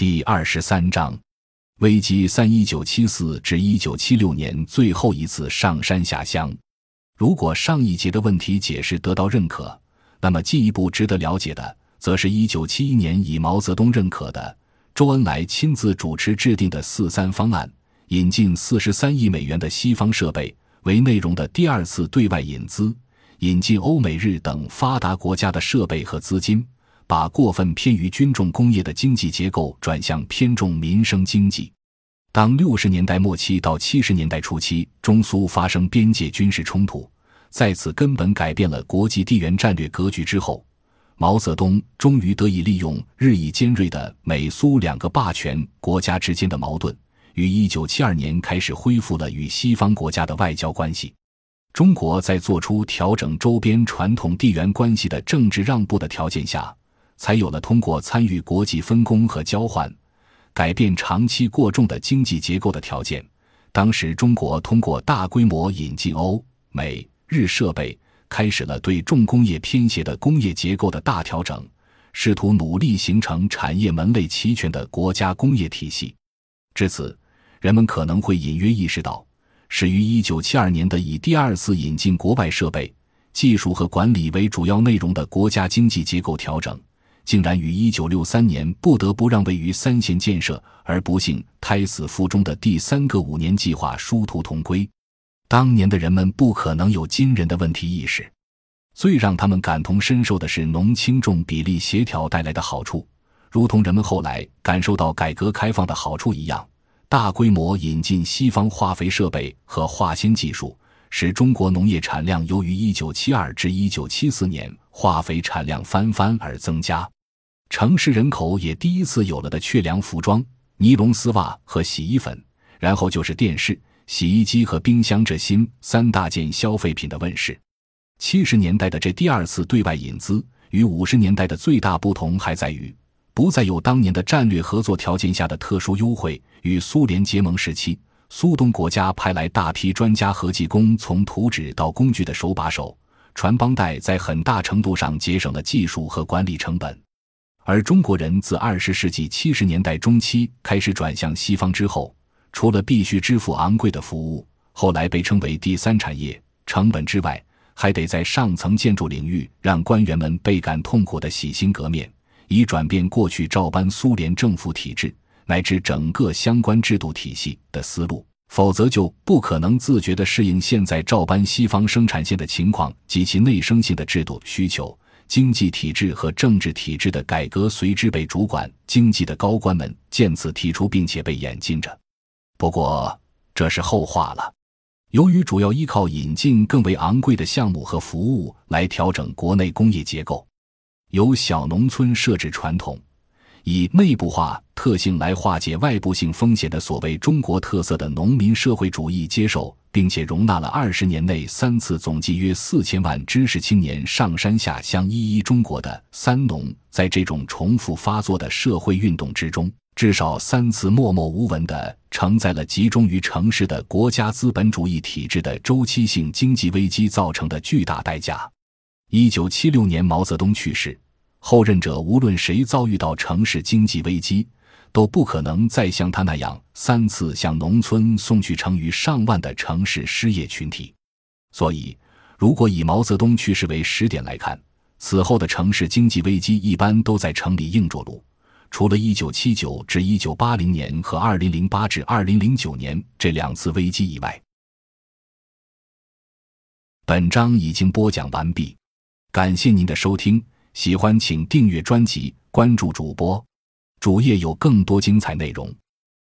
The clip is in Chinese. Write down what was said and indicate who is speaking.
Speaker 1: 第二十三章，危机三一九七四至一九七六年最后一次上山下乡。如果上一节的问题解释得到认可，那么进一步值得了解的，则是一九七一年以毛泽东认可的、周恩来亲自主持制定的“四三”方案，引进四十三亿美元的西方设备为内容的第二次对外引资，引进欧美日等发达国家的设备和资金。把过分偏于军重工业的经济结构转向偏重民生经济。当六十年代末期到七十年代初期，中苏发生边界军事冲突，再次根本改变了国际地缘战略格局之后，毛泽东终于得以利用日益尖锐的美苏两个霸权国家之间的矛盾，于一九七二年开始恢复了与西方国家的外交关系。中国在做出调整周边传统地缘关系的政治让步的条件下。才有了通过参与国际分工和交换，改变长期过重的经济结构的条件。当时，中国通过大规模引进欧美日设备，开始了对重工业偏斜的工业结构的大调整，试图努力形成产业门类齐全的国家工业体系。至此，人们可能会隐约意识到，始于1972年的以第二次引进国外设备、技术和管理为主要内容的国家经济结构调整。竟然于一九六三年不得不让位于三线建设，而不幸胎死腹中的第三个五年计划殊途同归。当年的人们不可能有今人的问题意识，最让他们感同身受的是农轻重比例协调带来的好处，如同人们后来感受到改革开放的好处一样。大规模引进西方化肥设备和化纤技术，使中国农业产量由于一九七二至一九七四年。化肥产量翻番而增加，城市人口也第一次有了的确良服装、尼龙丝袜和洗衣粉，然后就是电视、洗衣机和冰箱这新三大件消费品的问世。七十年代的这第二次对外引资与五十年代的最大不同还在于，不再有当年的战略合作条件下的特殊优惠。与苏联结盟时期，苏东国家派来大批专家和技工，从图纸到工具的手把手。传帮带在很大程度上节省了技术和管理成本，而中国人自二十世纪七十年代中期开始转向西方之后，除了必须支付昂贵的服务，后来被称为第三产业成本之外，还得在上层建筑领域让官员们倍感痛苦的洗心革面，以转变过去照搬苏联政府体制乃至整个相关制度体系的思路。否则就不可能自觉地适应现在照搬西方生产线的情况及其内生性的制度需求，经济体制和政治体制的改革随之被主管经济的高官们见此提出，并且被演进着。不过这是后话了。由于主要依靠引进更为昂贵的项目和服务来调整国内工业结构，由小农村设置传统。以内部化特性来化解外部性风险的所谓中国特色的农民社会主义，接受并且容纳了二十年内三次总计约四千万知识青年上山下乡一一中国的“三农”。在这种重复发作的社会运动之中，至少三次默默无闻地承载了集中于城市的国家资本主义体制的周期性经济危机造成的巨大代价。一九七六年，毛泽东去世。后任者无论谁遭遇到城市经济危机，都不可能再像他那样三次向农村送去成于上万的城市失业群体。所以，如果以毛泽东去世为时点来看，此后的城市经济危机一般都在城里硬着陆，除了1979至1980年和2008至2009年这两次危机以外。本章已经播讲完毕，感谢您的收听。喜欢请订阅专辑，关注主播，主页有更多精彩内容。